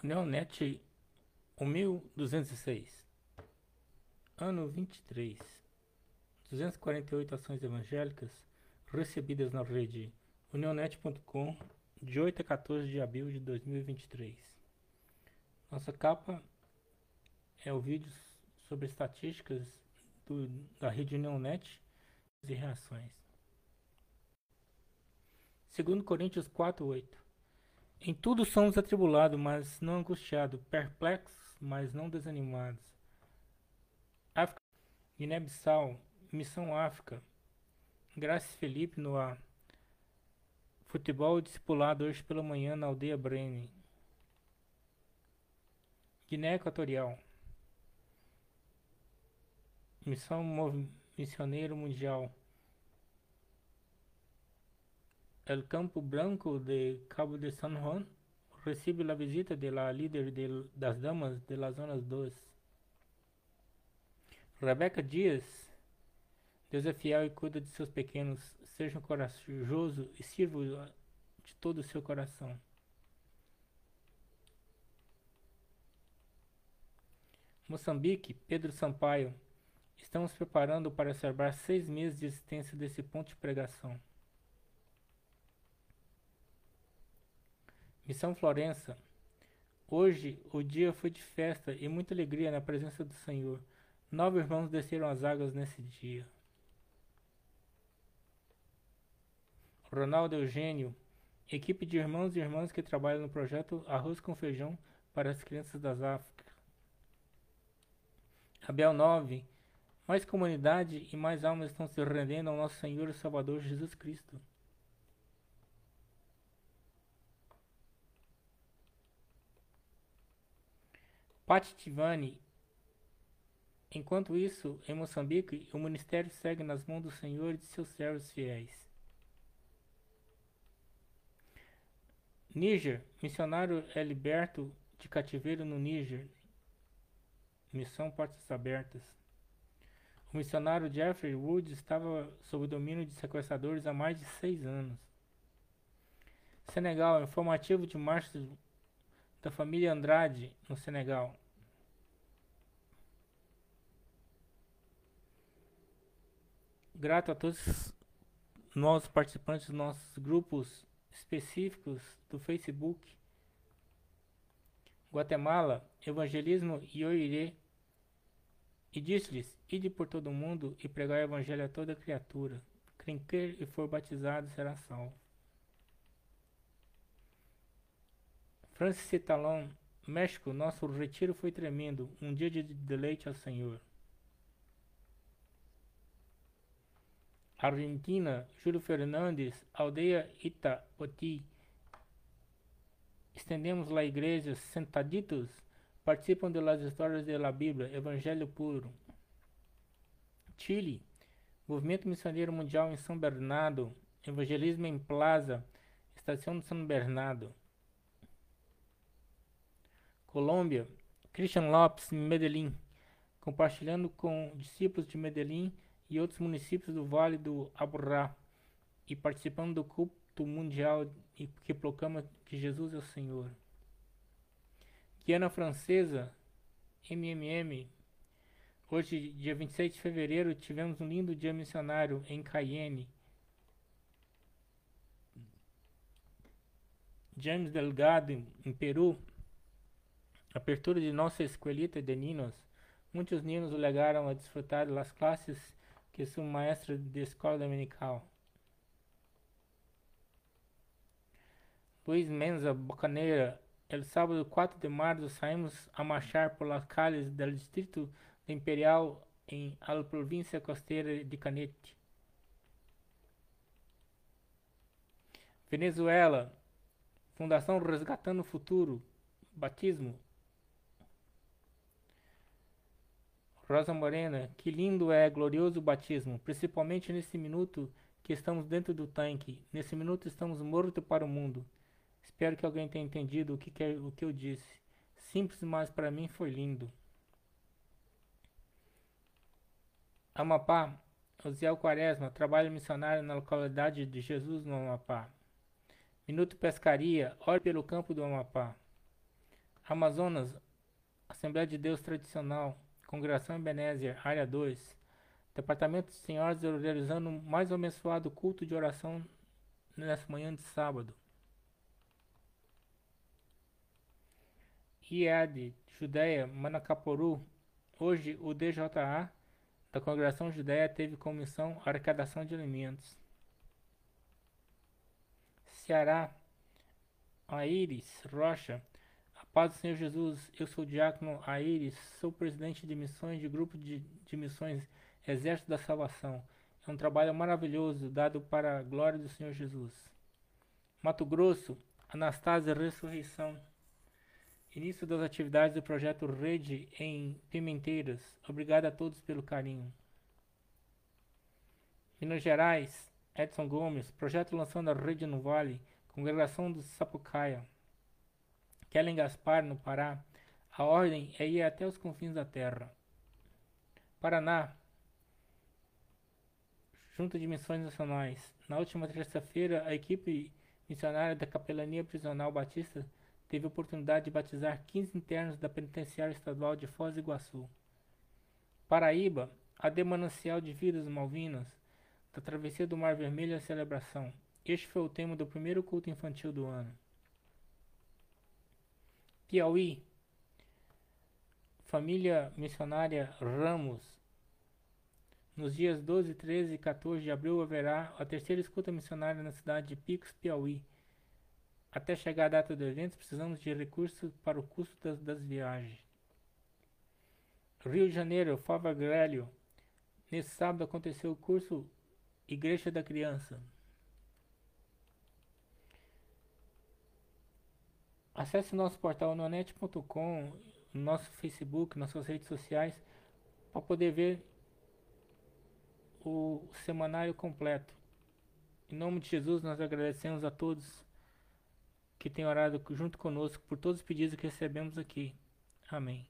Neonet 1206 Ano 23 248 ações evangélicas recebidas na rede unionet.com de 8 a 14 de abril de 2023. Nossa capa é o vídeo sobre estatísticas do, da rede Unionet e reações. Segundo Coríntios 4, 8. Em tudo somos atribulados, mas não angustiados, perplexos, mas não desanimados. África, Guiné-Bissau, Missão África, Graças Felipe no ar. Futebol discipulado hoje pela manhã na aldeia Brene. Guiné Equatorial. Missão Missioneiro Mundial. El Campo Branco de Cabo de San Juan recibe a visita de la líder de, das damas de las zonas 2. Rebeca Dias, Deus é fiel e cuida de seus pequenos, seja corajoso e sirva de todo o seu coração. Moçambique, Pedro Sampaio, estamos preparando para celebrar seis meses de existência desse ponto de pregação. Missão Florença. Hoje o dia foi de festa e muita alegria na presença do Senhor. Nove irmãos desceram as águas nesse dia. Ronaldo Eugênio, equipe de irmãos e irmãs que trabalham no projeto Arroz com Feijão para as Crianças das Áfricas. Abel 9, mais comunidade e mais almas estão se rendendo ao nosso Senhor e Salvador Jesus Cristo. Tivani. Enquanto isso, em Moçambique, o ministério segue nas mãos do Senhor e de seus servos fiéis. Níger, missionário é liberto de cativeiro no Níger. Missão Portas Abertas. O missionário Jeffrey Woods estava sob o domínio de sequestradores há mais de seis anos. Senegal, informativo de março da família Andrade, no Senegal. Grato a todos nós participantes dos nossos grupos específicos do Facebook. Guatemala, Evangelismo e Oirê. E disse-lhes: Ide por todo o mundo e pregai o evangelho a toda criatura. Quem crer e for batizado será salvo. Francis Talon, México, nosso retiro foi tremendo, um dia de deleite ao Senhor. Argentina, Júlio Fernandes, aldeia Itapoti. Estendemos lá igrejas, sentaditos, participam de las histórias da Bíblia, Evangelho puro. Chile, Movimento Missioneiro Mundial em São Bernardo, Evangelismo em Plaza, Estação de São Bernardo. Colômbia, Christian Lopes, Medellín, compartilhando com discípulos de Medellín e outros municípios do Vale do Aburrá e participando do culto mundial que proclama que Jesus é o Senhor. Guiana Francesa, MMM, hoje, dia 26 de fevereiro, tivemos um lindo dia missionário em Cayenne. James Delgado, em Peru, apertura de nossa escoelita de ninos, muitos ninos legaram a desfrutar das classes que sou maestro de escola dominical. Luiz Menza Bocaneira, el sábado 4 de março saímos a marchar por las calles del distrito de Imperial em a província costeira de Canete. Venezuela, Fundação Resgatando o Futuro, Batismo, Rosa Morena, que lindo é, glorioso batismo, principalmente nesse minuto que estamos dentro do tanque. Nesse minuto estamos mortos para o mundo. Espero que alguém tenha entendido o que, quer, o que eu disse. Simples, mas para mim foi lindo. Amapá, Osiel Quaresma, trabalho missionário na localidade de Jesus no Amapá. Minuto Pescaria, ore pelo campo do Amapá. Amazonas, Assembleia de Deus Tradicional, Congregação Ebenezer, Área 2, Departamento de Senhoras realizando mais abençoado culto de oração nessa manhã de sábado. IED, Judéia, Manacaporu, hoje o DJA da Congregação Judéia teve como missão arrecadação de alimentos. Ceará, Aires Rocha, paz do Senhor Jesus, eu sou o diácono Aires, sou presidente de missões de grupo de, de missões Exército da Salvação. É um trabalho maravilhoso dado para a glória do Senhor Jesus. Mato Grosso, Anastásia Ressurreição. Início das atividades do projeto Rede em Pimenteiras. Obrigado a todos pelo carinho. Minas Gerais, Edson Gomes, projeto lançando a Rede no Vale, Congregação do Sapucaia. Kellen Gaspar, no Pará. A ordem é ir até os confins da terra. Paraná, Junta de Missões Nacionais. Na última terça-feira, a equipe missionária da Capelania Prisional Batista teve a oportunidade de batizar 15 internos da Penitenciária Estadual de Foz do Iguaçu. Paraíba, a Demanancial de Vidas Malvinas, da Travessia do Mar Vermelho à Celebração. Este foi o tema do primeiro culto infantil do ano. Piauí, Família Missionária Ramos. Nos dias 12, 13 e 14 de abril haverá a terceira escuta missionária na cidade de Picos, Piauí. Até chegar a data do evento, precisamos de recursos para o custo das, das viagens. Rio de Janeiro, Fava Grélio. Nesse sábado aconteceu o curso Igreja da Criança. Acesse nosso portal nonet.com, nosso Facebook, nossas redes sociais, para poder ver o semanário completo. Em nome de Jesus, nós agradecemos a todos que tem orado junto conosco por todos os pedidos que recebemos aqui. Amém.